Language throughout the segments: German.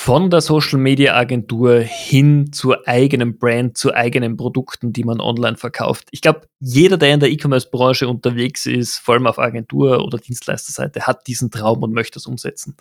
von der Social Media Agentur hin zur eigenen Brand, zu eigenen Produkten, die man online verkauft. Ich glaube, jeder, der in der E-Commerce-Branche unterwegs ist, vor allem auf Agentur- oder Dienstleisterseite, hat diesen Traum und möchte es umsetzen.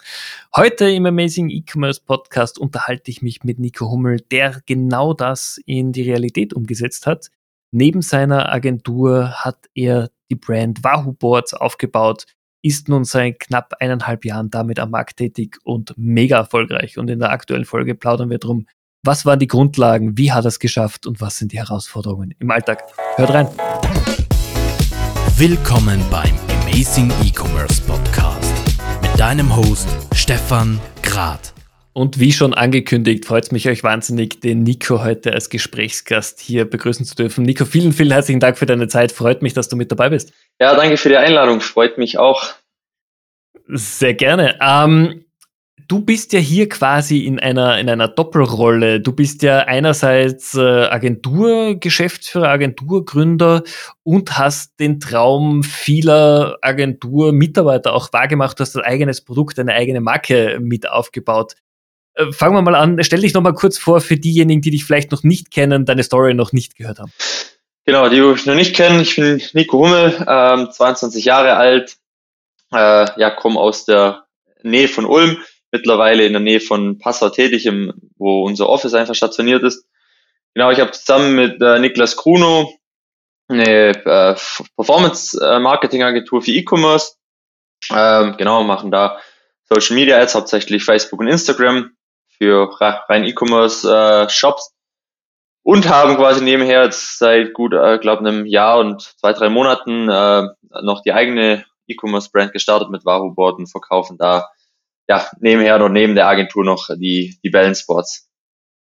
Heute im Amazing E-Commerce Podcast unterhalte ich mich mit Nico Hummel, der genau das in die Realität umgesetzt hat. Neben seiner Agentur hat er die Brand Wahoo Boards aufgebaut, ist nun seit knapp eineinhalb Jahren damit am Markt tätig und mega erfolgreich. Und in der aktuellen Folge plaudern wir drum, was waren die Grundlagen, wie hat er es geschafft und was sind die Herausforderungen im Alltag. Hört rein. Willkommen beim Amazing E-Commerce Podcast mit deinem Host Stefan Grad. Und wie schon angekündigt, freut es mich euch wahnsinnig, den Nico heute als Gesprächsgast hier begrüßen zu dürfen. Nico, vielen, vielen herzlichen Dank für deine Zeit. Freut mich, dass du mit dabei bist. Ja, danke für die Einladung. Freut mich auch. Sehr gerne. Ähm, du bist ja hier quasi in einer, in einer Doppelrolle. Du bist ja einerseits äh, Agenturgeschäftsführer, Agenturgründer und hast den Traum vieler Agenturmitarbeiter auch wahrgemacht. Du hast ein eigenes Produkt, eine eigene Marke mit aufgebaut. Äh, fangen wir mal an. Stell dich noch mal kurz vor für diejenigen, die dich vielleicht noch nicht kennen, deine Story noch nicht gehört haben. Genau, die ich noch nicht kenne. Ich bin Nico Hummel, ähm, 22 Jahre alt, äh, ja, komme aus der Nähe von Ulm, mittlerweile in der Nähe von Passau tätig, im, wo unser Office einfach stationiert ist. Genau, ich habe zusammen mit äh, Niklas Kruno eine äh, Performance-Marketing-Agentur für E-Commerce. Ähm, genau, machen da Social Media Ads, hauptsächlich Facebook und Instagram für rein E-Commerce-Shops. Äh, und haben quasi nebenher jetzt seit gut, äh, glaube einem Jahr und zwei, drei Monaten äh, noch die eigene E-Commerce-Brand gestartet mit Wahoo Board und verkaufen da ja nebenher oder neben der Agentur noch die, die Balance Boards.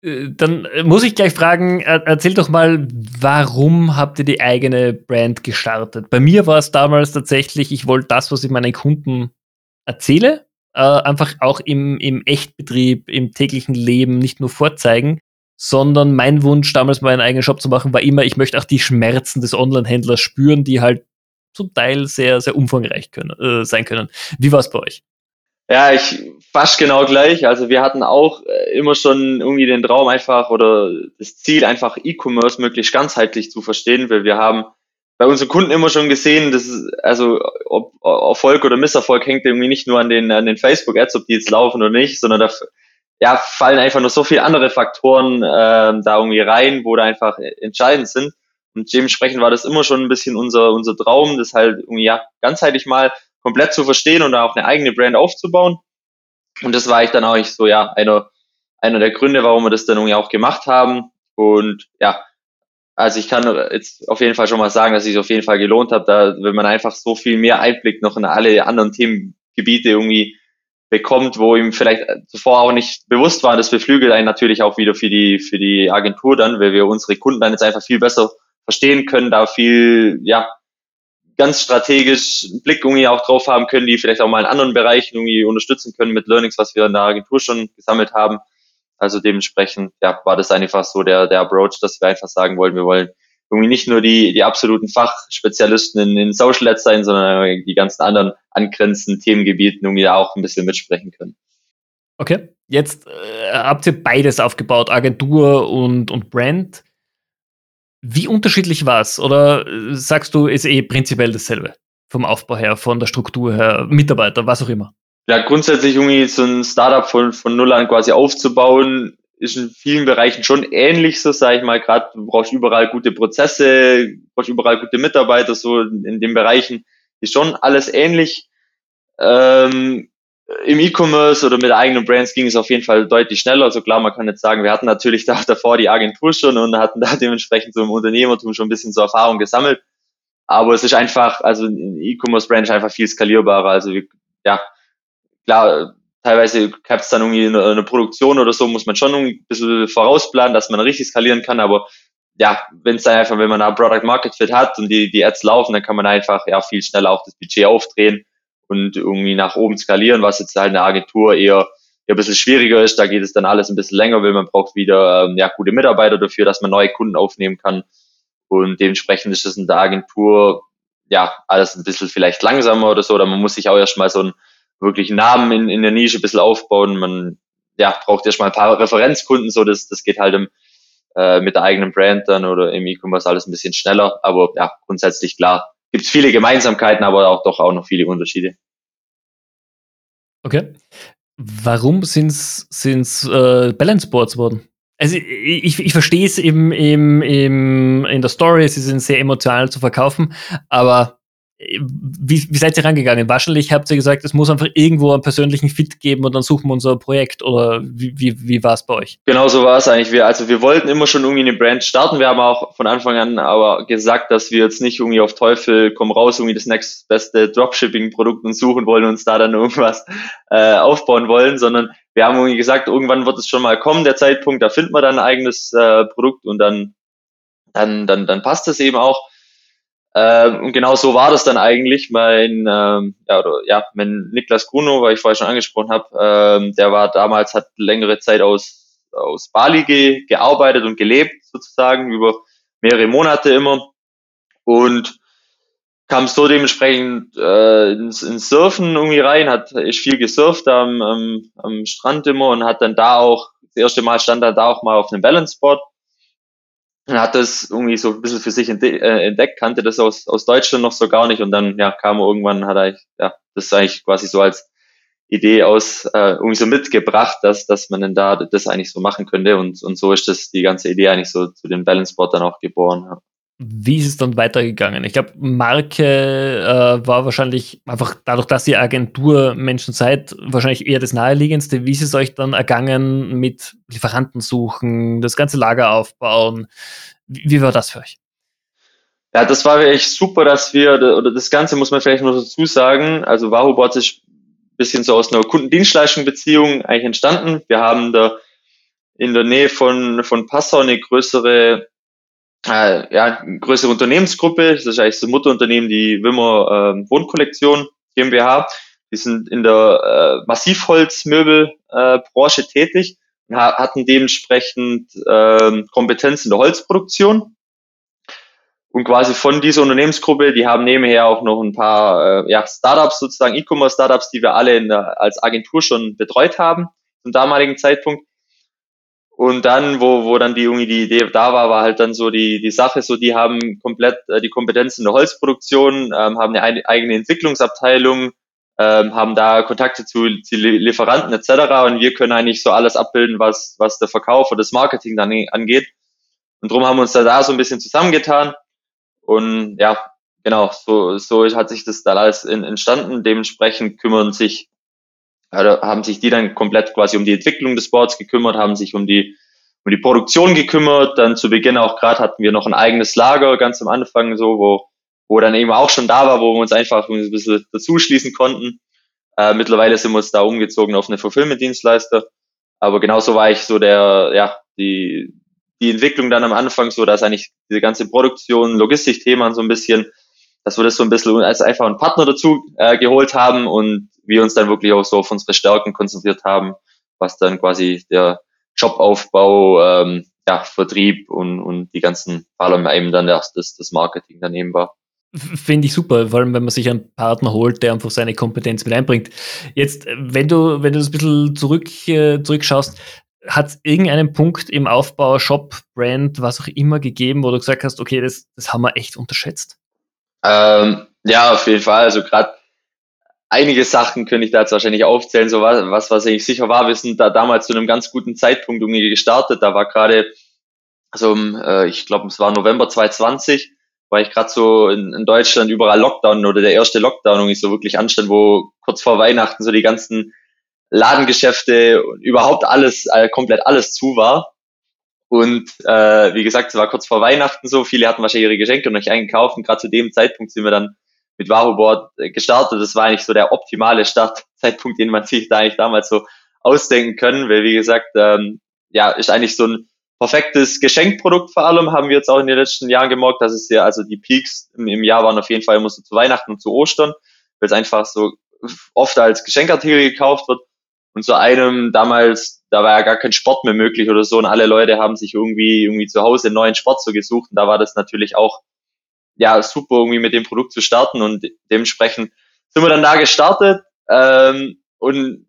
Äh, dann muss ich gleich fragen, erzähl doch mal, warum habt ihr die eigene Brand gestartet? Bei mir war es damals tatsächlich, ich wollte das, was ich meinen Kunden erzähle, äh, einfach auch im, im Echtbetrieb, im täglichen Leben nicht nur vorzeigen, sondern mein Wunsch, damals meinen eigenen Shop zu machen, war immer, ich möchte auch die Schmerzen des Online-Händlers spüren, die halt zum Teil sehr, sehr umfangreich können, äh, sein können. Wie war es bei euch? Ja, ich fast genau gleich. Also wir hatten auch äh, immer schon irgendwie den Traum einfach oder das Ziel einfach E-Commerce möglichst ganzheitlich zu verstehen, weil wir haben bei unseren Kunden immer schon gesehen, dass also ob Erfolg oder Misserfolg hängt irgendwie nicht nur an den an den Facebook Ads, ob die jetzt laufen oder nicht, sondern da ja, fallen einfach noch so viele andere Faktoren äh, da irgendwie rein, wo da einfach entscheidend sind. Und dementsprechend war das immer schon ein bisschen unser, unser Traum, das halt irgendwie ja ganzheitlich mal komplett zu verstehen und da auch eine eigene Brand aufzubauen. Und das war ich dann auch so, ja, einer, einer der Gründe, warum wir das dann irgendwie auch gemacht haben. Und ja, also ich kann jetzt auf jeden Fall schon mal sagen, dass es auf jeden Fall gelohnt hat, da, wenn man einfach so viel mehr Einblick noch in alle anderen Themengebiete irgendwie bekommt, wo ihm vielleicht zuvor auch nicht bewusst war. Das beflügelt einen natürlich auch wieder für die, für die Agentur dann, weil wir unsere Kunden dann jetzt einfach viel besser verstehen können, da viel, ja, ganz strategisch einen Blick irgendwie auch drauf haben können, die vielleicht auch mal in anderen Bereichen irgendwie unterstützen können mit Learnings, was wir in der Agentur schon gesammelt haben. Also dementsprechend, ja, war das einfach so der, der Approach, dass wir einfach sagen wollen, wir wollen irgendwie nicht nur die, die absoluten Fachspezialisten in, in Social Ads sein, sondern die ganzen anderen angrenzenden Themengebieten irgendwie da auch ein bisschen mitsprechen können. Okay, jetzt äh, habt ihr beides aufgebaut, Agentur und, und Brand. Wie unterschiedlich war es? Oder äh, sagst du, ist eh prinzipiell dasselbe? Vom Aufbau her, von der Struktur her, Mitarbeiter, was auch immer? Ja, grundsätzlich irgendwie so ein Startup von, von Null an quasi aufzubauen, ist in vielen Bereichen schon ähnlich, so sage ich mal. Gerade du brauchst überall gute Prozesse, brauchst überall gute Mitarbeiter, so in den Bereichen ist schon alles ähnlich. Ähm, Im E-Commerce oder mit eigenen Brands ging es auf jeden Fall deutlich schneller. Also klar, man kann jetzt sagen, wir hatten natürlich da davor die Agentur schon und hatten da dementsprechend so im Unternehmertum schon ein bisschen so Erfahrung gesammelt. Aber es ist einfach, also E-Commerce-Brand ist einfach viel skalierbarer. Also ja, klar, teilweise gab es dann irgendwie eine, eine, Produktion oder so, muss man schon ein bisschen vorausplanen, dass man richtig skalieren kann, aber ja, wenn es dann einfach, wenn man da Product Market Fit hat und die, die Ads laufen, dann kann man einfach ja viel schneller auch das Budget aufdrehen und irgendwie nach oben skalieren, was jetzt halt eine Agentur eher, eher ein bisschen schwieriger ist. Da geht es dann alles ein bisschen länger, weil man braucht wieder ähm, ja, gute Mitarbeiter dafür, dass man neue Kunden aufnehmen kann. Und dementsprechend ist das in der Agentur ja alles ein bisschen vielleicht langsamer oder so, oder man muss sich auch erstmal so ein wirklich Namen in, in der Nische ein bisschen aufbauen. Man ja, braucht erstmal ein paar Referenzkunden, so das, das geht halt im, äh, mit der eigenen Brand dann oder im E-Commerce alles ein bisschen schneller. Aber ja, grundsätzlich klar, gibt es viele Gemeinsamkeiten, aber auch doch auch noch viele Unterschiede. Okay. Warum sind es äh, Balance Boards worden? Also ich, ich verstehe es im, im, im, in der Story, sie sind sehr emotional zu verkaufen, aber wie, wie seid ihr rangegangen? Wahrscheinlich habt ihr gesagt, es muss einfach irgendwo einen persönlichen Fit geben und dann suchen wir unser Projekt oder wie, wie, wie war es bei euch? Genau so war es eigentlich. Wir, also wir wollten immer schon irgendwie eine Brand starten. Wir haben auch von Anfang an aber gesagt, dass wir jetzt nicht irgendwie auf Teufel komm raus, irgendwie das next beste Dropshipping-Produkt und suchen wollen und uns da dann irgendwas äh, aufbauen wollen, sondern wir haben irgendwie gesagt, irgendwann wird es schon mal kommen, der Zeitpunkt, da finden wir dann ein eigenes äh, Produkt und dann, dann, dann, dann passt das eben auch. Ähm, und genau so war das dann eigentlich. Mein, ähm, ja, oder, ja, mein Niklas Gruno, weil ich vorher schon angesprochen habe, ähm, der war damals, hat längere Zeit aus, aus Bali ge, gearbeitet und gelebt, sozusagen, über mehrere Monate immer. Und kam so dementsprechend äh, ins, ins Surfen irgendwie rein, hat ist viel gesurft am, am, am Strand immer und hat dann da auch, das erste Mal stand er da auch mal auf einem Balance Board und hat das irgendwie so ein bisschen für sich äh, entdeckt, kannte das aus, aus Deutschland noch so gar nicht und dann ja, kam irgendwann, hat er ja, das eigentlich quasi so als Idee aus äh, irgendwie so mitgebracht, dass, dass man denn da das eigentlich so machen könnte und, und so ist das die ganze Idee eigentlich so zu dem Balance Board dann auch geboren. Ja. Wie ist es dann weitergegangen? Ich glaube, Marke äh, war wahrscheinlich einfach dadurch, dass ihr Agenturmenschen seid, wahrscheinlich eher das naheliegendste. Wie ist es euch dann ergangen mit Lieferanten suchen, das ganze Lager aufbauen? Wie, wie war das für euch? Ja, das war echt super, dass wir, oder das Ganze muss man vielleicht noch dazu sagen, also Wahubots ist ein bisschen so aus einer Kundendienstleistung-Beziehung eigentlich entstanden. Wir haben da in der Nähe von, von Passau eine größere äh, ja, größere Unternehmensgruppe. Das ist eigentlich das Mutterunternehmen, die Wimmer äh, Wohnkollektion GmbH. Die sind in der äh, Massivholzmöbelbranche äh, tätig und ha hatten dementsprechend äh, Kompetenz in der Holzproduktion. Und quasi von dieser Unternehmensgruppe, die haben nebenher auch noch ein paar äh, ja, Startups, sozusagen E-Commerce-Startups, die wir alle in der, als Agentur schon betreut haben zum damaligen Zeitpunkt. Und dann, wo, wo dann die irgendwie die Idee da war, war halt dann so die, die Sache, so die haben komplett äh, die Kompetenz in der Holzproduktion, ähm, haben eine eigene Entwicklungsabteilung, ähm, haben da Kontakte zu, zu Lieferanten etc. Und wir können eigentlich so alles abbilden, was, was der Verkauf oder das Marketing dann angeht. Und darum haben wir uns da, da so ein bisschen zusammengetan. Und ja, genau, so, so hat sich das da alles in, entstanden. Dementsprechend kümmern sich haben sich die dann komplett quasi um die Entwicklung des Boards gekümmert, haben sich um die, um die Produktion gekümmert. Dann zu Beginn auch gerade hatten wir noch ein eigenes Lager ganz am Anfang, so, wo, wo dann eben auch schon da war, wo wir uns einfach ein bisschen dazu schließen konnten. Äh, mittlerweile sind wir uns da umgezogen auf eine Fulfillment-Dienstleister. Aber genauso war ich so der, ja, die, die Entwicklung dann am Anfang so, dass eigentlich diese ganze Produktion, Logistikthema so ein bisschen, dass wir das so ein bisschen als einfach einen Partner dazu äh, geholt haben und wir uns dann wirklich auch so auf unsere Stärken konzentriert haben, was dann quasi der Jobaufbau, ähm, ja, Vertrieb und, und die ganzen, vor allem eben dann das, das, das Marketing daneben war. Finde ich super, vor allem wenn man sich einen Partner holt, der einfach seine Kompetenz mit einbringt. Jetzt, wenn du, wenn du das ein bisschen zurück, äh, zurückschaust, hat es irgendeinen Punkt im Aufbau, Shop, Brand, was auch immer gegeben, wo du gesagt hast, okay, das, das haben wir echt unterschätzt? Ähm, ja, auf jeden Fall. Also gerade einige Sachen könnte ich da jetzt wahrscheinlich aufzählen, so was, was, was ich sicher war. Wir sind da damals zu einem ganz guten Zeitpunkt irgendwie gestartet. Da war gerade, also äh, ich glaube, es war November 2020, war ich gerade so in, in Deutschland überall Lockdown oder der erste Lockdown irgendwie so wirklich anstand, wo kurz vor Weihnachten so die ganzen Ladengeschäfte und überhaupt alles, äh, komplett alles zu war. Und äh, wie gesagt, es war kurz vor Weihnachten so, viele hatten wahrscheinlich ihre Geschenke noch nicht eingekauft und gerade zu dem Zeitpunkt sind wir dann mit Wahoboard äh, gestartet. Das war eigentlich so der optimale Startzeitpunkt, den man sich da eigentlich damals so ausdenken können, weil wie gesagt, ähm, ja, ist eigentlich so ein perfektes Geschenkprodukt vor allem, haben wir jetzt auch in den letzten Jahren gemerkt, dass es ja, also die Peaks im, im Jahr waren auf jeden Fall immer so zu Weihnachten und zu Ostern, weil es einfach so oft als Geschenkartikel gekauft wird. Und zu einem damals, da war ja gar kein Sport mehr möglich oder so und alle Leute haben sich irgendwie, irgendwie zu Hause einen neuen Sport so gesucht. Und da war das natürlich auch ja, super irgendwie mit dem Produkt zu starten. Und dementsprechend sind wir dann da gestartet ähm, und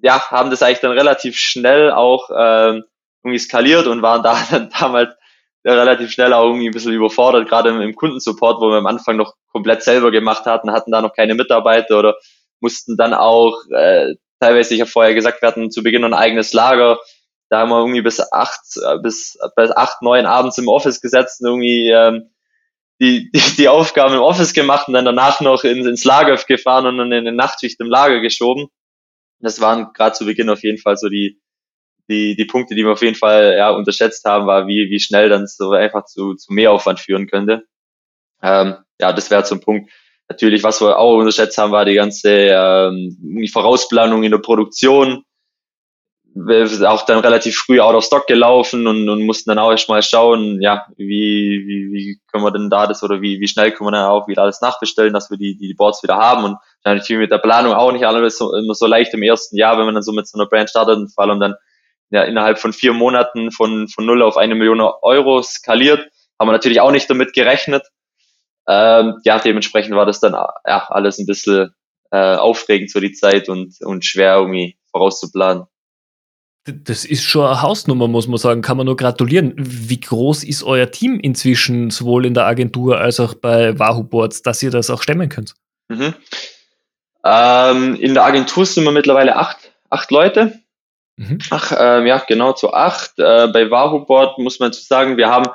ja, haben das eigentlich dann relativ schnell auch ähm, irgendwie skaliert und waren da dann damals relativ schnell auch irgendwie ein bisschen überfordert, gerade im, im Kundensupport, wo wir am Anfang noch komplett selber gemacht hatten, hatten da noch keine Mitarbeiter oder mussten dann auch äh, teilweise, ich habe vorher gesagt, wir hatten zu Beginn ein eigenes Lager. Da haben wir irgendwie bis acht, äh, bis, bis acht, neun abends im Office gesetzt und irgendwie ähm, die, die, die Aufgaben im Office gemacht und dann danach noch ins, ins Lager gefahren und dann in eine Nachtschicht im Lager geschoben. Das waren gerade zu Beginn auf jeden Fall so die, die, die Punkte, die wir auf jeden Fall ja, unterschätzt haben, war, wie, wie schnell dann so einfach zu, zu Mehraufwand führen könnte. Ähm, ja, das wäre zum Punkt. Natürlich, was wir auch unterschätzt haben, war die ganze ähm, Vorausplanung in der Produktion. Wir auch dann relativ früh out of stock gelaufen und, und mussten dann auch erstmal schauen, ja, wie, wie, wie können wir denn da das oder wie, wie schnell können wir dann auch wieder alles nachbestellen, dass wir die, die Boards wieder haben und natürlich mit der Planung auch nicht alles so, immer so leicht im ersten Jahr, wenn man dann so mit so einer Brand startet und vor allem dann ja, innerhalb von vier Monaten von, von null auf eine Million Euro skaliert, haben wir natürlich auch nicht damit gerechnet. Ähm, ja, dementsprechend war das dann ja, alles ein bisschen äh, aufregend für die Zeit und, und schwer irgendwie vorauszuplanen. Das ist schon eine Hausnummer, muss man sagen. Kann man nur gratulieren. Wie groß ist euer Team inzwischen, sowohl in der Agentur als auch bei Wahoo Boards, dass ihr das auch stemmen könnt? Mhm. Ähm, in der Agentur sind wir mittlerweile acht, acht Leute. Mhm. Ach, äh, ja, genau, zu acht. Äh, bei Wahoo Board muss man zu sagen, wir haben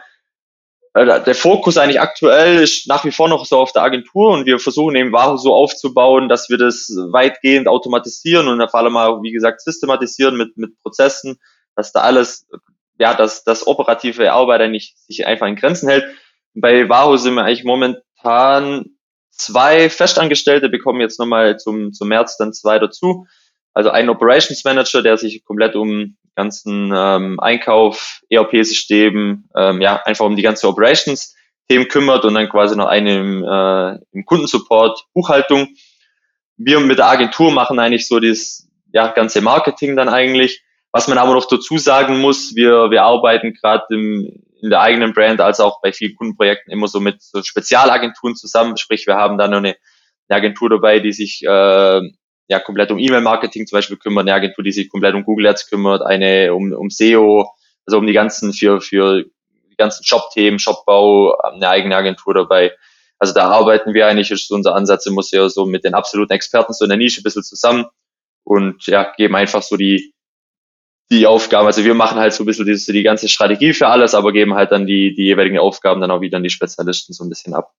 der Fokus eigentlich aktuell ist nach wie vor noch so auf der Agentur und wir versuchen eben Wahoo so aufzubauen, dass wir das weitgehend automatisieren und vor allem auch, wie gesagt, systematisieren mit, mit Prozessen, dass da alles, ja, dass das operative Arbeit eigentlich sich einfach in Grenzen hält. Bei Wahoo sind wir eigentlich momentan zwei Festangestellte, bekommen jetzt nochmal zum, zum März dann zwei dazu. Also ein Operations Manager, der sich komplett um ganzen ähm, Einkauf, ERP-System, ähm, ja, einfach um die ganze Operations-Themen kümmert und dann quasi noch eine im, äh, im Kundensupport, Buchhaltung. Wir mit der Agentur machen eigentlich so das ja, ganze Marketing dann eigentlich. Was man aber noch dazu sagen muss, wir, wir arbeiten gerade in der eigenen Brand als auch bei vielen Kundenprojekten immer so mit so Spezialagenturen zusammen. Sprich, wir haben da noch eine, eine Agentur dabei, die sich äh, ja komplett um E-Mail-Marketing zum Beispiel kümmert, eine Agentur, die sich komplett um Google Ads kümmert, eine um, um SEO, also um die ganzen für für die ganzen Shop-Themen, Shopbau, eine eigene Agentur dabei. Also da arbeiten wir eigentlich, ist unser Ansatz im Museum so mit den absoluten Experten so in der Nische ein bisschen zusammen und ja, geben einfach so die die Aufgaben. Also wir machen halt so ein bisschen die, die ganze Strategie für alles, aber geben halt dann die, die jeweiligen Aufgaben dann auch wieder an die Spezialisten so ein bisschen ab.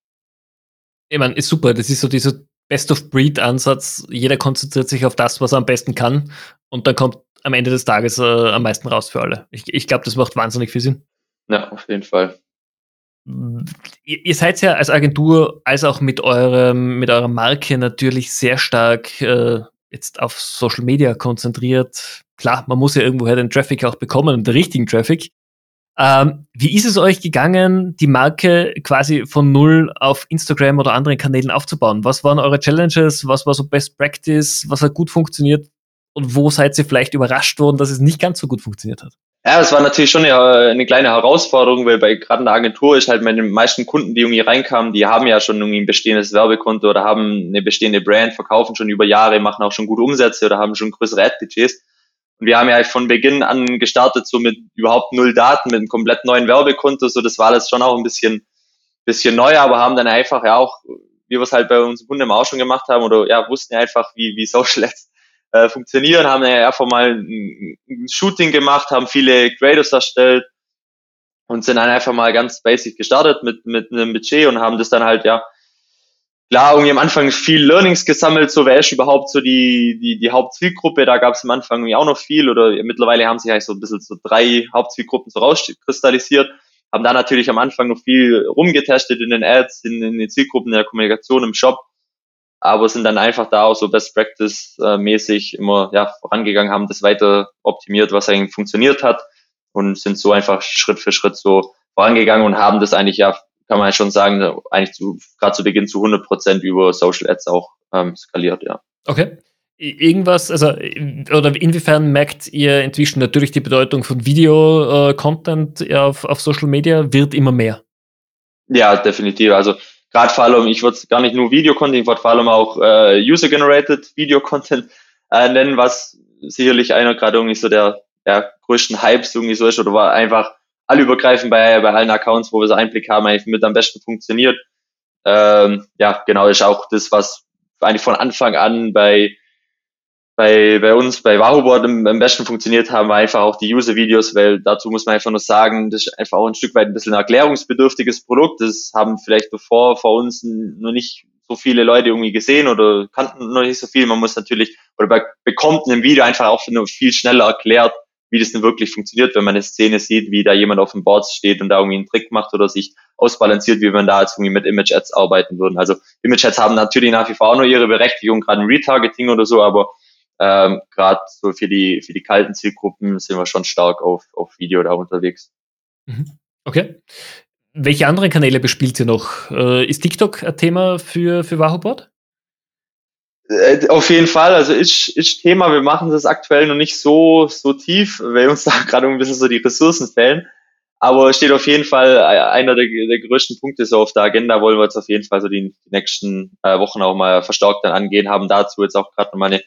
Ich meine, ist super. Das ist so dieser Best-of-Breed-Ansatz. Jeder konzentriert sich auf das, was er am besten kann. Und dann kommt am Ende des Tages äh, am meisten raus für alle. Ich, ich glaube, das macht wahnsinnig viel Sinn. Ja, auf jeden Fall. Ihr, ihr seid ja als Agentur, als auch mit eurem, mit eurer Marke natürlich sehr stark äh, jetzt auf Social Media konzentriert. Klar, man muss ja irgendwoher den Traffic auch bekommen und den richtigen Traffic. Ähm, wie ist es euch gegangen, die Marke quasi von null auf Instagram oder anderen Kanälen aufzubauen? Was waren eure Challenges? Was war so Best Practice? Was hat gut funktioniert? Und wo seid ihr vielleicht überrascht worden, dass es nicht ganz so gut funktioniert hat? Ja, es war natürlich schon eine, eine kleine Herausforderung, weil bei gerade in der Agentur ist halt meine meisten Kunden, die irgendwie reinkamen, die haben ja schon irgendwie ein bestehendes Werbekonto oder haben eine bestehende Brand, verkaufen schon über Jahre, machen auch schon gute Umsätze oder haben schon größere Ad-Budgets. Und wir haben ja von Beginn an gestartet, so mit überhaupt null Daten, mit einem komplett neuen Werbekonto. So, das war alles schon auch ein bisschen, bisschen neu, aber haben dann einfach ja auch, wie wir es halt bei unseren Kunden auch schon gemacht haben, oder ja, wussten ja einfach, wie, wie Social Ads äh, funktionieren, haben ja einfach mal ein, ein Shooting gemacht, haben viele Creators erstellt und sind dann einfach mal ganz basic gestartet mit, mit einem Budget und haben das dann halt, ja, klar, irgendwie am Anfang viel Learnings gesammelt, so wer ist überhaupt so die, die, die Hauptzielgruppe, da gab es am Anfang irgendwie auch noch viel oder mittlerweile haben sich eigentlich so ein bisschen so drei Hauptzielgruppen so rauskristallisiert, haben da natürlich am Anfang noch viel rumgetestet in den Ads, in, in den Zielgruppen, in der Kommunikation im Shop, aber sind dann einfach da auch so Best Practice mäßig immer ja, vorangegangen, haben das weiter optimiert, was eigentlich funktioniert hat und sind so einfach Schritt für Schritt so vorangegangen und haben das eigentlich ja kann man schon sagen, eigentlich zu, gerade zu Beginn zu 100 Prozent über Social Ads auch ähm, skaliert, ja. Okay. Irgendwas, also, oder inwiefern merkt ihr inzwischen natürlich die Bedeutung von Video-Content äh, auf, auf Social Media wird immer mehr? Ja, definitiv. Also, gerade vor allem, ich würde gar nicht nur Video-Content, ich würde vor allem auch äh, User-Generated Video-Content äh, nennen, was sicherlich einer gerade irgendwie so der, der größten Hypes irgendwie so ist oder war einfach allübergreifend bei, bei allen Accounts, wo wir so Einblick haben, eigentlich mit am besten funktioniert. Ähm, ja, genau, ist auch das, was eigentlich von Anfang an bei, bei, bei uns, bei Wahoboard am, am besten funktioniert haben, war einfach auch die User-Videos, weil dazu muss man einfach nur sagen, das ist einfach auch ein Stück weit ein bisschen ein erklärungsbedürftiges Produkt. Das haben vielleicht bevor vor uns noch nicht so viele Leute irgendwie gesehen oder kannten noch nicht so viel. Man muss natürlich, oder bei, bekommt in einem Video einfach auch nur viel schneller erklärt, wie das denn wirklich funktioniert, wenn man eine Szene sieht, wie da jemand auf dem Board steht und da irgendwie einen Trick macht oder sich ausbalanciert, wie man da jetzt irgendwie mit Image-Ads arbeiten würden. Also Image-Ads haben natürlich nach wie vor auch noch ihre Berechtigung, gerade im Retargeting oder so, aber ähm, gerade so für die, für die kalten Zielgruppen sind wir schon stark auf, auf Video da unterwegs. Mhm. Okay. Welche anderen Kanäle bespielt ihr noch? Äh, ist TikTok ein Thema für, für Wahoo Äh, auf jeden Fall, also ist, ist Thema, wir machen das aktuell noch nicht so, so tief, weil uns da gerade ein bisschen so die Ressourcen fehlen. Aber steht auf jeden Fall einer der, der größten Punkte so auf der Agenda, wollen wir jetzt auf jeden Fall so die, nächsten äh, Wochen auch mal verstärkt dann angehen, haben dazu jetzt auch gerade noch mal eine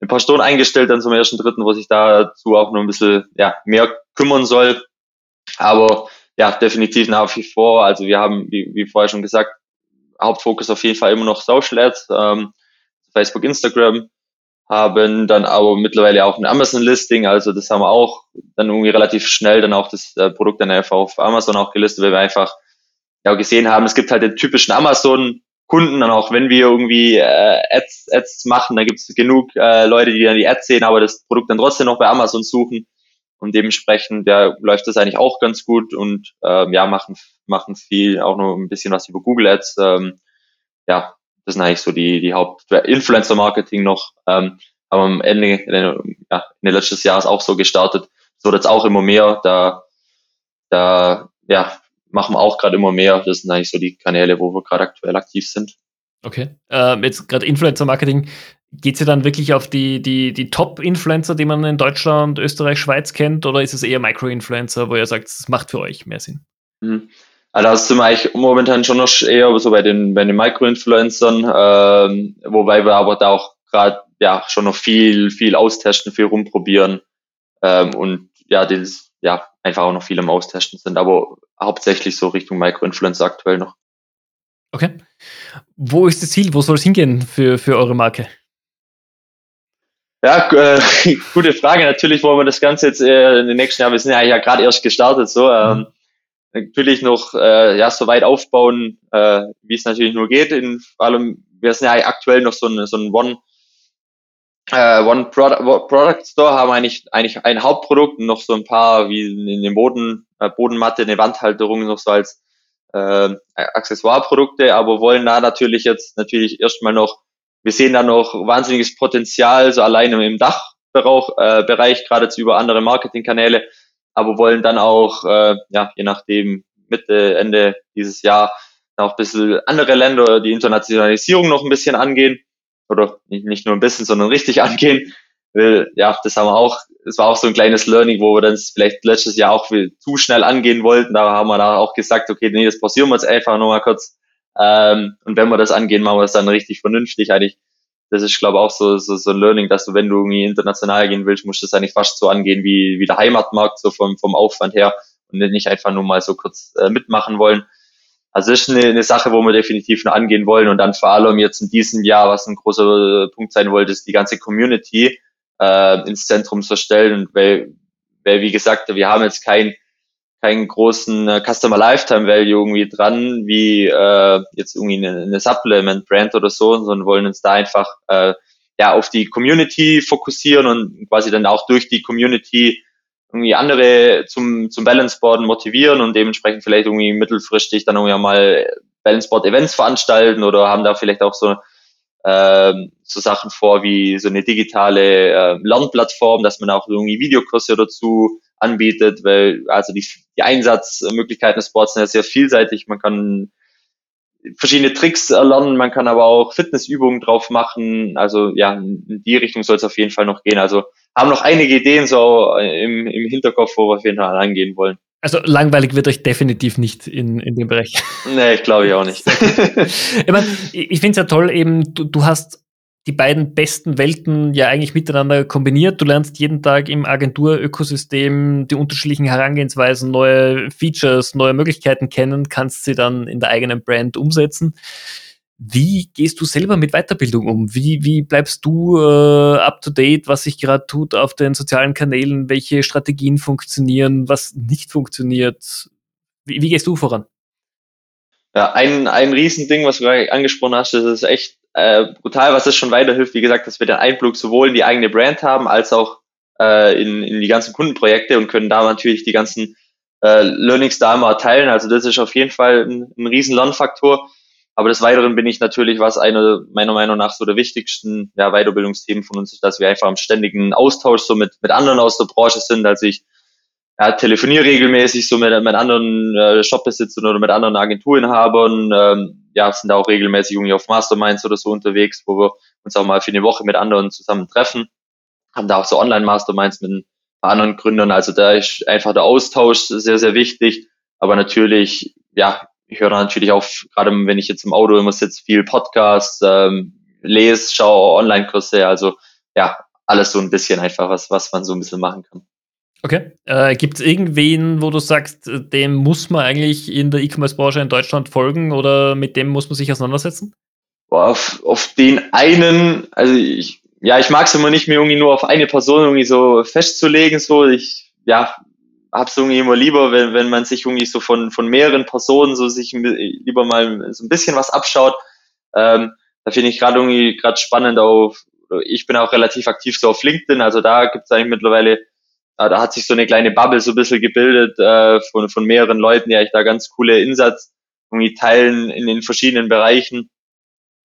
ein paar Stunden eingestellt dann zum ersten dritten, wo sich dazu auch noch ein bisschen ja, mehr kümmern soll. Aber ja, definitiv nach wie vor. Also wir haben, wie, wie vorher schon gesagt, Hauptfokus auf jeden Fall immer noch Social Ads, ähm, Facebook, Instagram, haben dann aber mittlerweile auch ein Amazon-Listing, also das haben wir auch dann irgendwie relativ schnell dann auch das äh, Produkt dann einfach auf Amazon auch gelistet, weil wir einfach ja gesehen haben, es gibt halt den typischen Amazon Kunden, dann auch wenn wir irgendwie äh, Ads, Ads machen, da gibt es genug äh, Leute, die dann die Ads sehen, aber das Produkt dann trotzdem noch bei Amazon suchen. Und dementsprechend ja, läuft das eigentlich auch ganz gut und ähm, ja, machen, machen viel, auch noch ein bisschen was über Google Ads. Ähm, ja, das sind eigentlich so die, die Haupt-Influencer-Marketing noch. Ähm, aber am Ende, ja, Ende letztes Jahres auch so gestartet. So jetzt auch immer mehr. Da, da ja, machen wir auch gerade immer mehr. Das sind eigentlich so die Kanäle, wo wir gerade aktuell aktiv sind. Okay. Ähm, jetzt gerade Influencer-Marketing. Geht es ja dann wirklich auf die, die, die Top-Influencer, die man in Deutschland, Österreich, Schweiz kennt, oder ist es eher Micro-Influencer, wo ihr sagt, es macht für euch mehr Sinn? Mhm. Also das sind wir eigentlich momentan schon noch eher so bei den, bei den Micro-Influencern, ähm, wobei wir aber da auch gerade ja schon noch viel, viel austesten, viel rumprobieren ähm, und ja, das ja einfach auch noch viel im Austesten sind, aber hauptsächlich so Richtung Micro-Influencer aktuell noch. Okay. Wo ist das Ziel? Wo soll es hingehen für, für eure Marke? Ja, äh, gute Frage. Natürlich wollen wir das Ganze jetzt äh, in den nächsten Jahren, wir sind ja, ja gerade erst gestartet, so ähm. Natürlich noch äh, ja so weit aufbauen, äh, wie es natürlich nur geht. In allem, wir sind ja aktuell noch so ein, so ein One äh, One Product, Product Store haben eigentlich eigentlich ein Hauptprodukt und noch so ein paar wie in den Boden äh, Bodenmatte, eine Wandhalterung noch so als äh, Accessoire-Produkte, aber wollen da natürlich jetzt natürlich erstmal noch, wir sehen da noch wahnsinniges Potenzial, so alleine im Dachbereich, äh, Bereich, geradezu über andere Marketingkanäle, aber wollen dann auch, äh, ja, je nachdem Mitte, Ende dieses Jahr noch ein bisschen andere Länder, die Internationalisierung noch ein bisschen angehen oder nicht, nur ein bisschen, sondern richtig angehen. Ja, das haben wir auch, es war auch so ein kleines Learning, wo wir dann vielleicht letztes Jahr auch zu schnell angehen wollten. Da haben wir da auch gesagt, okay, nee, das pausieren wir jetzt einfach nochmal kurz. Ähm, und wenn wir das angehen, machen wir es dann richtig vernünftig. Eigentlich, das ist, glaube ich, auch so, so, so ein Learning, dass du, wenn du irgendwie international gehen willst, musst du das eigentlich fast so angehen wie, wie der Heimatmarkt, so vom, vom Aufwand her und nicht einfach nur mal so kurz äh, mitmachen wollen. Also das ist eine, eine Sache, wo wir definitiv noch angehen wollen und dann vor allem jetzt in diesem Jahr, was ein großer äh, Punkt sein wollte, ist die ganze Community äh, ins Zentrum zu stellen, weil, weil wie gesagt, wir haben jetzt kein keinen großen äh, Customer Lifetime Value irgendwie dran, wie äh, jetzt irgendwie eine, eine Supplement Brand oder so, sondern wollen uns da einfach äh, ja auf die Community fokussieren und quasi dann auch durch die Community irgendwie andere zum, zum Balanceboarden motivieren und dementsprechend vielleicht irgendwie mittelfristig dann irgendwie mal Balanceboard-Events veranstalten oder haben da vielleicht auch so, ähm, so Sachen vor wie so eine digitale äh, Lernplattform, dass man auch irgendwie Videokurse dazu anbietet, weil also die, die Einsatzmöglichkeiten des Sports sind ja sehr vielseitig. Man kann verschiedene Tricks erlernen, man kann aber auch Fitnessübungen drauf machen. Also ja, in die Richtung soll es auf jeden Fall noch gehen. Also haben noch einige Ideen so im, im Hinterkopf, wo wir auf jeden Fall angehen wollen. Also langweilig wird euch definitiv nicht in, in dem Bereich. Nee, ich glaube ich auch nicht. ich meine, ich finde es ja toll, eben, du, du hast die beiden besten Welten ja eigentlich miteinander kombiniert. Du lernst jeden Tag im Agenturökosystem die unterschiedlichen Herangehensweisen, neue Features, neue Möglichkeiten kennen, kannst sie dann in der eigenen Brand umsetzen. Wie gehst du selber mit Weiterbildung um? Wie, wie bleibst du äh, up to date, was sich gerade tut auf den sozialen Kanälen? Welche Strategien funktionieren, was nicht funktioniert? Wie, wie gehst du voran? Ja, ein, ein Riesending, was du gerade angesprochen hast, das ist echt äh, brutal, was das schon weiterhilft. Wie gesagt, dass wir den Einblick sowohl in die eigene Brand haben, als auch äh, in, in die ganzen Kundenprojekte und können da natürlich die ganzen äh, Learnings da immer teilen. Also das ist auf jeden Fall ein, ein riesen Lernfaktor. Aber des Weiteren bin ich natürlich, was eine meiner Meinung nach so der wichtigsten ja, Weiterbildungsthemen von uns ist, dass wir einfach im ständigen Austausch so mit, mit anderen aus der Branche sind. Also ich ja, telefoniere regelmäßig so mit, mit anderen äh, Shopbesitzern oder mit anderen Agenturinhabern. Ähm, ja, sind auch regelmäßig irgendwie auf Masterminds oder so unterwegs, wo wir uns auch mal für eine Woche mit anderen zusammen treffen. Haben da auch so Online-Masterminds mit anderen Gründern. Also da ist einfach der Austausch sehr, sehr wichtig. Aber natürlich, ja, ich höre natürlich auch, gerade wenn ich jetzt im Auto immer sitze, viel Podcasts, ähm, lese, schaue Online-Kurse, also ja, alles so ein bisschen einfach, was, was man so ein bisschen machen kann. Okay. Äh, Gibt es irgendwen, wo du sagst, dem muss man eigentlich in der E-Commerce-Branche in Deutschland folgen oder mit dem muss man sich auseinandersetzen? Boah, auf, auf den einen, also ich, ja, ich mag es immer nicht, mir irgendwie nur auf eine Person irgendwie so festzulegen, so. Ich, ja, hab's irgendwie immer lieber, wenn, wenn man sich irgendwie so von, von mehreren Personen so sich lieber mal so ein bisschen was abschaut. Ähm, da finde ich gerade irgendwie gerade spannend auf, ich bin auch relativ aktiv so auf LinkedIn, also da gibt's eigentlich mittlerweile, da hat sich so eine kleine Bubble so ein bisschen gebildet äh, von, von mehreren Leuten, die eigentlich da ganz coole Insatz irgendwie teilen in den verschiedenen Bereichen.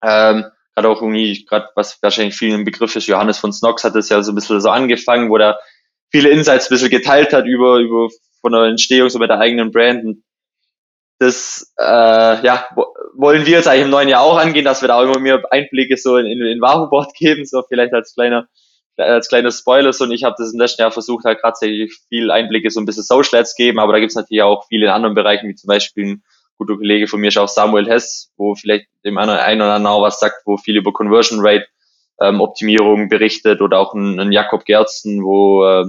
Ähm, gerade auch irgendwie, gerade was wahrscheinlich vielen Begriff ist, Johannes von Snox hat das ja so ein bisschen so angefangen, wo der viele Insights ein bisschen geteilt hat über, über von der Entstehung so mit der eigenen Brand. Und das äh, ja, wollen wir jetzt eigentlich im neuen Jahr auch angehen, dass wir da auch immer mehr Einblicke so in, in, in Warenboard geben, so vielleicht als kleiner als kleiner Spoiler so und ich habe das im letzten Jahr versucht, halt gerade viel Einblicke so ein bisschen Social Ads geben, aber da gibt's natürlich auch viele in anderen Bereichen, wie zum Beispiel ein guter Kollege von mir ist auch Samuel Hess, wo vielleicht dem einen oder anderen auch was sagt, wo viel über Conversion Rate ähm, Optimierung berichtet oder auch ein, ein Jakob Gerzen, wo äh,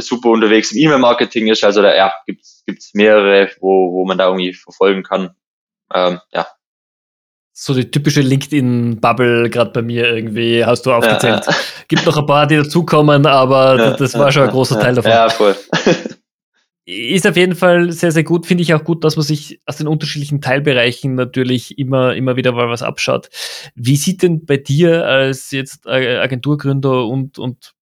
super unterwegs im E-Mail-Marketing ist. Also da ja, gibt's gibt's mehrere, wo, wo man da irgendwie verfolgen kann. Ähm, ja. So die typische LinkedIn-Bubble, gerade bei mir irgendwie, hast du aufgezählt. Ja, ja. Gibt noch ein paar, die dazukommen, aber ja, das war schon ein großer Teil davon. Ja, voll. Ist auf jeden Fall sehr, sehr gut. Finde ich auch gut, dass man sich aus den unterschiedlichen Teilbereichen natürlich immer, immer wieder mal was abschaut. Wie sieht denn bei dir als jetzt Agenturgründer und, und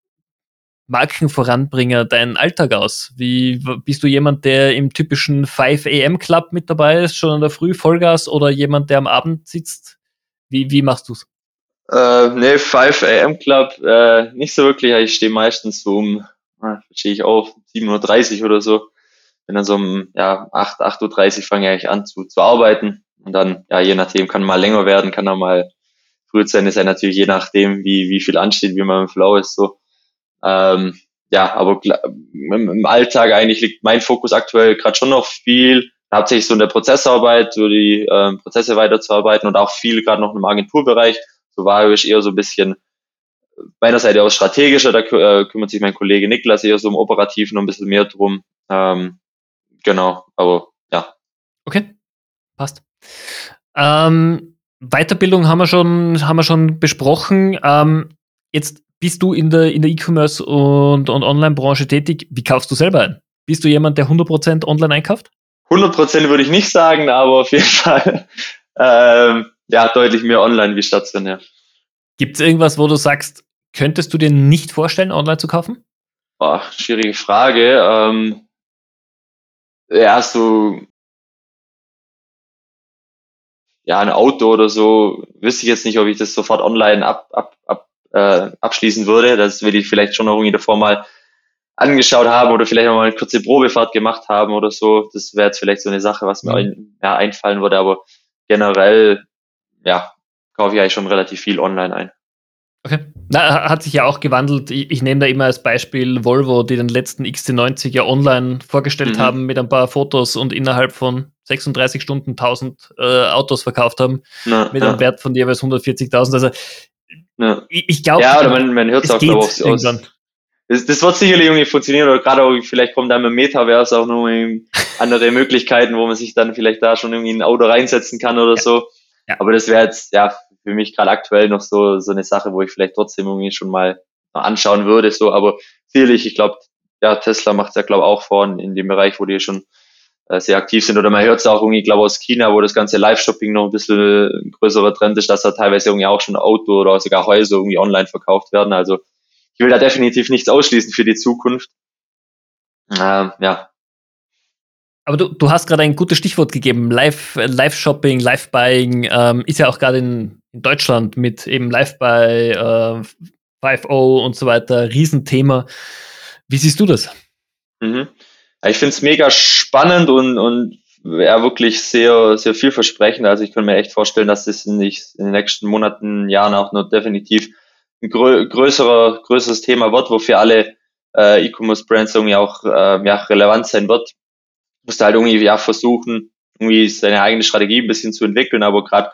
Markenvoranbringer deinen Alltag aus? Wie bist du jemand, der im typischen 5 AM Club mit dabei ist, schon in der Früh Vollgas oder jemand, der am Abend sitzt? Wie, wie machst du's? Äh, nee, 5 AM Club, äh, nicht so wirklich. Ich stehe meistens so um, äh, stehe ich auf, 7.30 Uhr oder so. Bin dann so um ja, 8, 8.30 Uhr fange ich an zu, zu arbeiten. Und dann, ja, je nachdem, kann mal länger werden, kann auch mal früh sein, ist ja natürlich je nachdem, wie, wie viel ansteht, wie man im Flow ist, so. Ähm, ja, aber im Alltag eigentlich liegt mein Fokus aktuell gerade schon noch viel, hauptsächlich so in der Prozessarbeit, so die ähm, Prozesse weiterzuarbeiten und auch viel gerade noch im Agenturbereich. So war ich eher so ein bisschen meiner Seite aus strategischer, da äh, kümmert sich mein Kollege Niklas eher so um operativen noch ein bisschen mehr drum. Ähm, genau, aber ja. Okay, passt. Ähm, Weiterbildung haben wir schon, haben wir schon besprochen. Ähm, jetzt bist du in der, in der E-Commerce und, und Online-Branche tätig? Wie kaufst du selber ein? Bist du jemand, der 100% online einkauft? 100% würde ich nicht sagen, aber auf jeden Fall ähm, ja, deutlich mehr online wie stationär. Gibt es irgendwas, wo du sagst, könntest du dir nicht vorstellen, online zu kaufen? Boah, schwierige Frage. Ähm, ja, so ja, ein Auto oder so, wüsste ich jetzt nicht, ob ich das sofort online ab, ab, ab äh, abschließen würde. Das will ich vielleicht schon noch irgendwie davor mal angeschaut haben oder vielleicht auch mal eine kurze Probefahrt gemacht haben oder so. Das wäre jetzt vielleicht so eine Sache, was mir mhm. ein, ja, einfallen würde, aber generell, ja, kaufe ich eigentlich schon relativ viel online ein. Okay. Na, hat sich ja auch gewandelt. Ich, ich, nehme da immer als Beispiel Volvo, die den letzten XC90 ja online vorgestellt mhm. haben mit ein paar Fotos und innerhalb von 36 Stunden 1000 äh, Autos verkauft haben Na, mit einem Wert von jeweils 140.000. Also Ja. Ich, ich glaube. Ja, oder man, man hört es auch, glaube ich, aus. Das, das wird sicherlich irgendwie funktionieren oder gerade auch, vielleicht kommt dann mit Metaverse auch noch andere Möglichkeiten, wo man sich dann vielleicht da schon irgendwie ein Auto reinsetzen kann oder ja. so. Ja. Aber das wäre jetzt, ja, für mich gerade aktuell noch so, so eine Sache, wo ich vielleicht trotzdem irgendwie schon mal anschauen würde, so. Aber sicherlich, ich glaube, ja, Tesla macht es ja, glaube auch vor in dem Bereich, wo die schon äh, sehr aktiv sind. Oder man hört es auch irgendwie, glaube aus China, wo das ganze Live-Shopping noch ein bisschen ein größerer Trend ist, dass da teilweise irgendwie auch schon Auto oder sogar Häuser irgendwie online verkauft werden. Also ich will da definitiv nichts ausschließen für die Zukunft. Ähm, ja. Aber du, du hast gerade ein gutes Stichwort gegeben. Live, Live-Shopping, Live-Buying ähm, ist ja auch gerade in, in, Deutschland mit eben Live-Buy, äh, 5.0 und so weiter, Riesenthema. Wie siehst du das? Mhm. Ich finde es mega spannend und, und ja, wirklich sehr, sehr vielversprechend. Also ich kann mir echt vorstellen, dass das in, in den nächsten Monaten, Jahren auch noch definitiv ein grö größerer, größeres Thema wird, wofür alle äh, E-Commerce-Brands irgendwie auch äh, ja, relevant sein wird. Musst halt irgendwie ja versuchen, irgendwie seine eigene Strategie ein bisschen zu entwickeln, aber gerade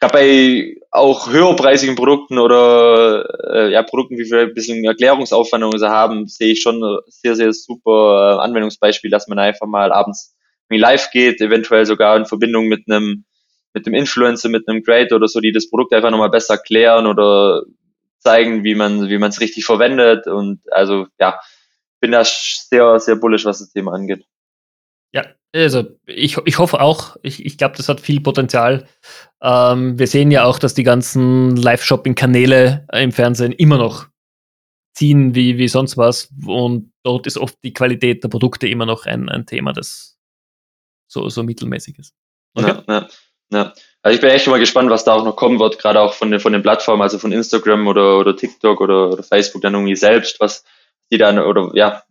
gerade bei auch höherpreisigen Produkten oder äh, ja, Produkten, wie wir ein bisschen Erklärungsaufwand so haben, sehe ich schon sehr, sehr super äh, Anwendungsbeispiel, dass man einfach mal abends live geht, eventuell sogar in Verbindung mit einem mit dem Influencer, mit einem Grade oder so, die das Produkt einfach nochmal besser erklären oder zeigen, wie man wie man es richtig verwendet und also ja, bin da sehr sehr bullisch, was das Thema angeht. Ja, also ich, ich hoffe auch, ich, ich glaube, das hat viel Potenzial. Ähm, wir sehen ja auch, dass die ganzen Live-Shopping-Kanäle im Fernsehen immer noch ziehen wie, wie sonst was. Und dort ist oft die Qualität der Produkte immer noch ein, ein Thema, das so, so mittelmäßig ist. Okay? Ja, ja, ja. Also ich bin echt mal gespannt, was da auch noch kommen wird, gerade auch von den, von den Plattformen, also von Instagram oder, oder TikTok oder, oder Facebook dann irgendwie selbst, was die dann oder ja,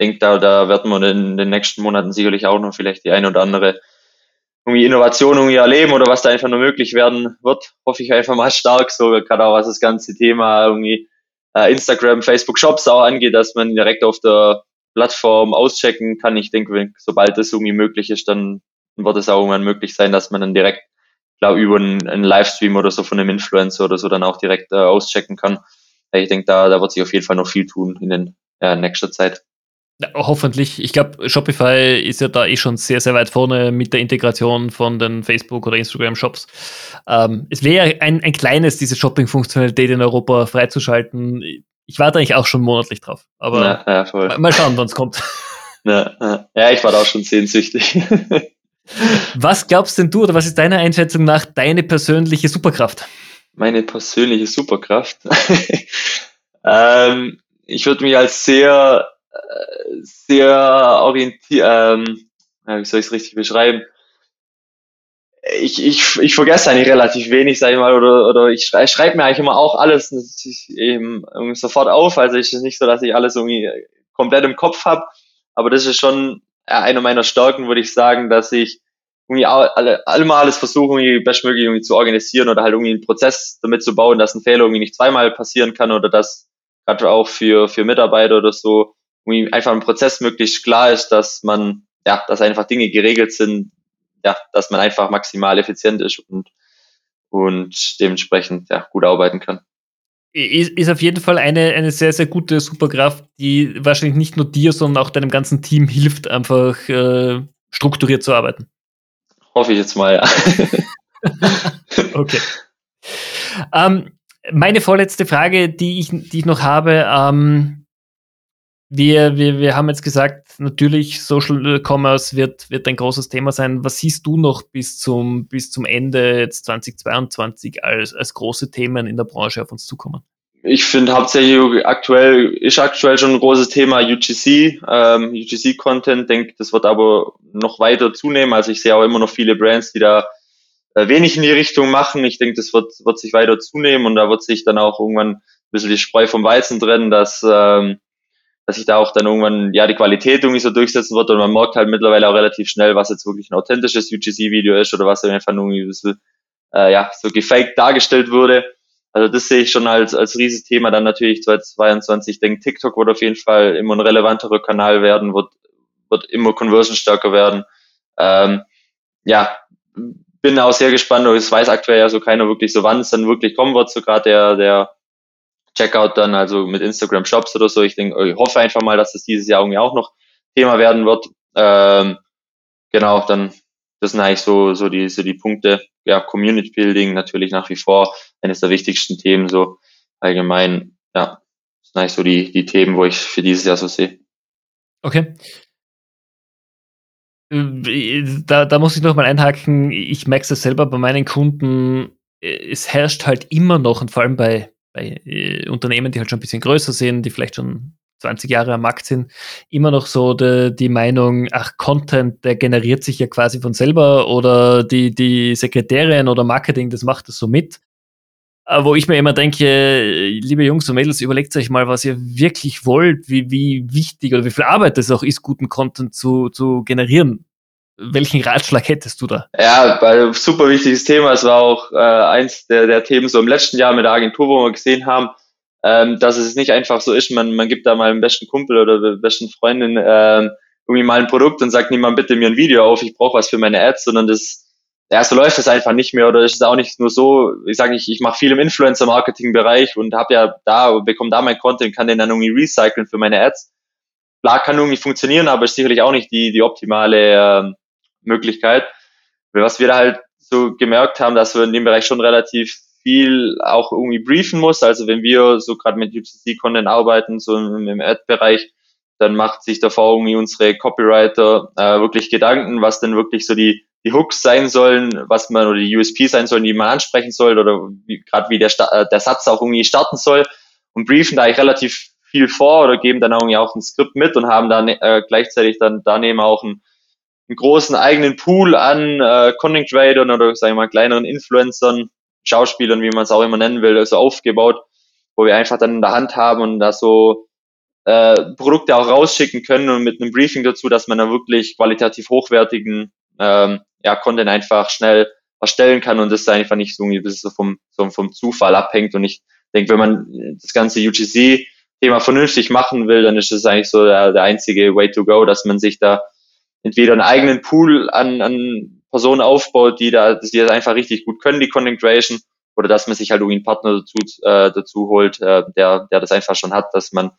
denke, da, da werden wir in den nächsten Monaten sicherlich auch noch vielleicht die ein oder andere irgendwie Innovation irgendwie erleben oder was da einfach nur möglich werden wird, hoffe ich einfach mal stark, so gerade auch was das ganze Thema irgendwie äh, Instagram, Facebook Shops auch angeht, dass man direkt auf der Plattform auschecken kann. Ich denke, sobald das irgendwie möglich ist, dann wird es auch irgendwann möglich sein, dass man dann direkt, glaube über einen, einen Livestream oder so von einem Influencer oder so dann auch direkt äh, auschecken kann. Ich denke, da, da wird sich auf jeden Fall noch viel tun in den ja, nächster Zeit. Hoffentlich. Ich glaube, Shopify ist ja da eh schon sehr, sehr weit vorne mit der Integration von den Facebook- oder Instagram-Shops. Ähm, es wäre ein, ein kleines, diese Shopping-Funktionalität in Europa freizuschalten. Ich warte eigentlich auch schon monatlich drauf. Aber ja, ja, mal schauen, wann es kommt. Ja, ja, ich war da auch schon sehnsüchtig. was glaubst denn du oder was ist deiner Einschätzung nach deine persönliche Superkraft? Meine persönliche Superkraft? ähm, ich würde mich als sehr sehr orientiert, ähm, wie soll ich es richtig beschreiben? Ich, ich, ich vergesse eigentlich relativ wenig, sag ich mal, oder, oder ich schreibe schreib mir eigentlich immer auch alles eben sofort auf. Also es ist nicht so, dass ich alles irgendwie komplett im Kopf habe, aber das ist schon eine meiner Stärken, würde ich sagen, dass ich irgendwie alle, alle alles versuche, irgendwie bestmöglich irgendwie zu organisieren oder halt irgendwie einen Prozess damit zu bauen, dass ein Fehler irgendwie nicht zweimal passieren kann oder dass gerade auch für, für Mitarbeiter oder so irgendwie einfach ein Prozess möglichst klar ist, dass man, ja, dass einfach Dinge geregelt sind, ja, dass man einfach maximal effizient ist und, und dementsprechend ja, gut arbeiten kann. Ist, ist auf jeden Fall eine, eine sehr, sehr gute Superkraft, die wahrscheinlich nicht nur dir, sondern auch deinem ganzen Team hilft, einfach äh, strukturiert zu arbeiten. Hoffe ich jetzt mal, ja. okay. Ähm, meine vorletzte Frage, die ich, die ich noch habe, ähm, wir, wir, wir haben jetzt gesagt, natürlich Social Commerce wird, wird ein großes Thema sein. Was siehst du noch bis zum, bis zum Ende jetzt 2022 als, als große Themen in der Branche auf uns zukommen? Ich finde hauptsächlich aktuell, ist aktuell schon ein großes Thema UGC, ähm, UGC-Content. Denke, das wird aber noch weiter zunehmen. Also ich sehe auch immer noch viele Brands, die da äh, wenig in die Richtung machen. Ich denke, das wird, wird sich weiter zunehmen und da wird sich dann auch irgendwann ein bisschen die Spreu vom Weizen trennen, dass ähm, dass sich da auch dann irgendwann ja die Qualität irgendwie so durchsetzen wird und man merkt halt mittlerweile auch relativ schnell, was jetzt wirklich ein authentisches UGC-Video ist oder was einfach nur irgendwie ein äh, ja, so gefaked dargestellt wurde. Also das sehe ich schon als, als rieses Thema. Dann natürlich 2022, ich denke, TikTok wird auf jeden Fall immer ein relevanterer Kanal werden, wird, wird immer conversion stärker werden. Ähm, ja, bin auch sehr gespannt, es weiß aktuell ja so keiner wirklich so, wann es dann wirklich kommen wird, so gerade der, der Checkout dann, also mit Instagram Shops oder so. Ich denke, ich hoffe einfach mal, dass das dieses Jahr irgendwie auch noch Thema werden wird. Ähm, genau, dann das sind eigentlich so, so die, so die Punkte. Ja, Community Building natürlich nach wie vor eines der wichtigsten Themen, so allgemein, ja, das sind eigentlich so die, die Themen, wo ich für dieses Jahr so sehe. Okay. Da, da muss ich noch mal einhaken. Ich merke es selber bei meinen Kunden. Es herrscht halt immer noch, und vor allem bei, bei äh, Unternehmen, die halt schon ein bisschen größer sind, die vielleicht schon 20 Jahre am Markt sind, immer noch so die, die Meinung, ach, Content, der generiert sich ja quasi von selber oder die, die Sekretärin oder Marketing, das macht das so mit. Äh, wo ich mir immer denke, liebe Jungs und Mädels, überlegt euch mal, was ihr wirklich wollt, wie, wie wichtig oder wie viel Arbeit es auch ist, guten Content zu, zu generieren. Welchen Ratschlag hättest du da? Ja, weil super wichtiges Thema. Es war auch äh, eins der, der Themen so im letzten Jahr mit der Agentur, wo wir gesehen haben, ähm, dass es nicht einfach so ist, man, man gibt da mal dem besten Kumpel oder der besten Freundin ähm, irgendwie mal ein Produkt und sagt, mal bitte mir ein Video auf, ich brauche was für meine Ads, sondern das, ja, so läuft es einfach nicht mehr oder ist es auch nicht nur so, ich sage ich, ich mache viel im Influencer-Marketing-Bereich und habe ja da, bekomme da mein Content, kann den dann irgendwie recyceln für meine Ads. Klar kann irgendwie funktionieren, aber ist sicherlich auch nicht die, die optimale ähm, Möglichkeit. Was wir da halt so gemerkt haben, dass wir in dem Bereich schon relativ viel auch irgendwie briefen muss. Also wenn wir so gerade mit UGC-Content arbeiten, so im, Ad-Bereich, dann macht sich davor irgendwie unsere Copywriter äh, wirklich Gedanken, was denn wirklich so die, die Hooks sein sollen, was man oder die USP sein sollen, die man ansprechen soll oder wie, gerade wie der, äh, der Satz auch irgendwie starten soll und briefen da eigentlich relativ viel vor oder geben dann irgendwie auch ein Skript mit und haben dann äh, gleichzeitig dann daneben auch einen, einen großen eigenen Pool an äh, Content Creators oder sagen wir mal kleineren Influencern, Schauspielern, wie man es auch immer nennen will, so aufgebaut, wo wir einfach dann in der Hand haben und da so äh, Produkte auch rausschicken können und mit einem Briefing dazu, dass man da wirklich qualitativ hochwertigen ähm, ja, Content einfach schnell erstellen kann und das einfach nicht so, irgendwie so vom, so vom Zufall abhängt. Und ich denke, wenn man das ganze UGC-Thema vernünftig machen will, dann ist das eigentlich so der, der einzige Way to go, dass man sich da entweder einen eigenen Pool an, an Personen aufbaut, die da, die das einfach richtig gut können, die Content Creation, oder dass man sich halt irgendwie einen Partner dazu, äh, dazu holt, äh, der, der das einfach schon hat, dass man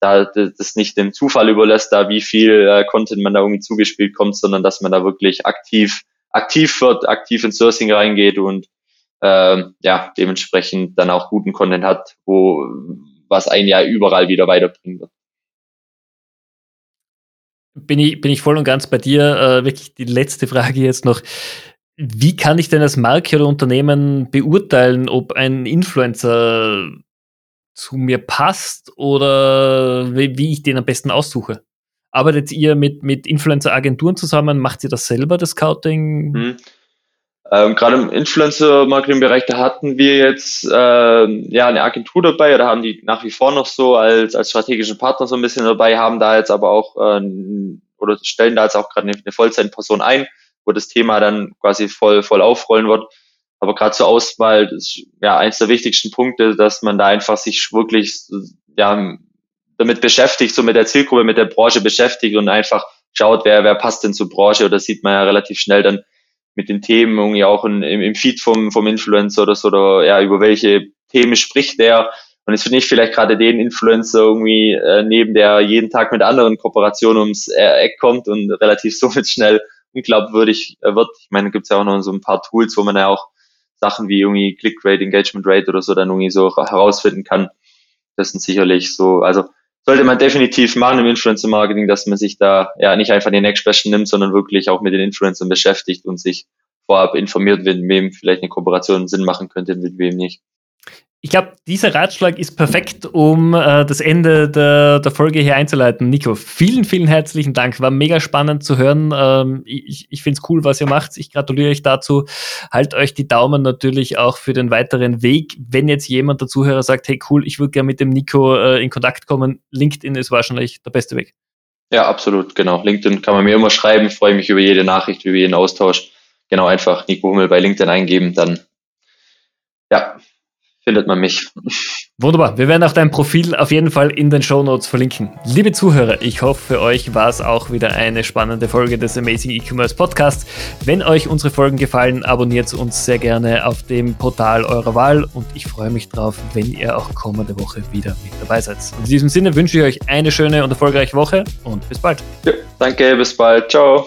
da das nicht dem Zufall überlässt, da wie viel äh, Content man da irgendwie zugespielt kommt, sondern dass man da wirklich aktiv, aktiv wird, aktiv ins Sourcing reingeht und äh, ja, dementsprechend dann auch guten Content hat, wo was ein Jahr überall wieder weiterbringen wird bin ich, bin ich voll und ganz bei dir. Äh, wirklich die letzte Frage jetzt noch. Wie kann ich denn als Marke oder Unternehmen beurteilen, ob ein Influencer zu mir passt oder wie, wie ich den am besten aussuche? Arbeitet ihr mit, mit Influencer-Agenturen zusammen? Macht ihr das selber, das Scouting? Hm. Ähm, Gerade im Influencer-Marketing-Bereich, da hatten wir jetzt äh, ja eine Agentur dabei oder haben die nach wie vor noch so als, als strategischen Partner so ein bisschen dabei, haben da jetzt aber auch äh, oder stellen da jetzt auch gerade eine, Vollzeitperson ein, wo das Thema dann quasi voll, voll aufrollen wird. Aber gerade zur Auswahl ist ja eins der wichtigsten Punkte, dass man da einfach sich wirklich ja, damit beschäftigt, so mit der Zielgruppe, mit der Branche beschäftigt und einfach schaut, wer, wer passt denn zur Branche oder sieht man ja relativ schnell dann, mit den Themen irgendwie auch in, im, im Feed vom, vom Influencer oder so, oder ja, über welche Themen spricht der. Und jetzt finde ich vielleicht gerade den Influencer irgendwie äh, neben der jeden Tag mit anderen Kooperationen ums äh, Eck kommt und relativ somit schnell unglaubwürdig äh, wird. Ich meine, gibt es ja auch noch so ein paar Tools, wo man ja auch Sachen wie irgendwie Click Rate, Engagement Rate oder so dann irgendwie so herausfinden kann. Das sind sicherlich so, also sollte man definitiv machen im Influencer-Marketing, dass man sich da ja nicht einfach den Expression nimmt, sondern wirklich auch mit den Influencern beschäftigt und sich vorab informiert, mit wem vielleicht eine Kooperation Sinn machen könnte, mit wem nicht. Ich glaube, dieser Ratschlag ist perfekt, um äh, das Ende der, der, Folge hier einzuleiten. Nico, vielen, vielen herzlichen Dank. War mega spannend zu hören. Ähm, ich ich finde es cool, was ihr macht. Ich gratuliere euch dazu. Halt euch die Daumen natürlich auch für den weiteren Weg. Wenn jetzt jemand der Zuhörer sagt, hey cool, ich würde gerne mit dem Nico äh, in Kontakt kommen, LinkedIn ist wahrscheinlich der beste Weg. Ja, absolut, genau. LinkedIn kann man mir immer schreiben. Freue mich über jede Nachricht, über jeden Austausch. Genau, einfach Nico Hummel bei LinkedIn eingeben, dann ja, findet man mich. Wunderbar. Wir werden auch dein Profil auf jeden Fall in den Show Notes verlinken. Liebe Zuhörer, ich hoffe, für euch war es auch wieder eine spannende Folge des Amazing E-Commerce Podcasts. Wenn euch unsere Folgen gefallen, abonniert uns sehr gerne auf dem Portal eurer Wahl und ich freue mich drauf, wenn ihr auch kommende Woche wieder mit dabei seid. In diesem Sinne wünsche ich euch eine schöne und erfolgreiche Woche und bis bald. Ja, danke, bis bald. Ciao.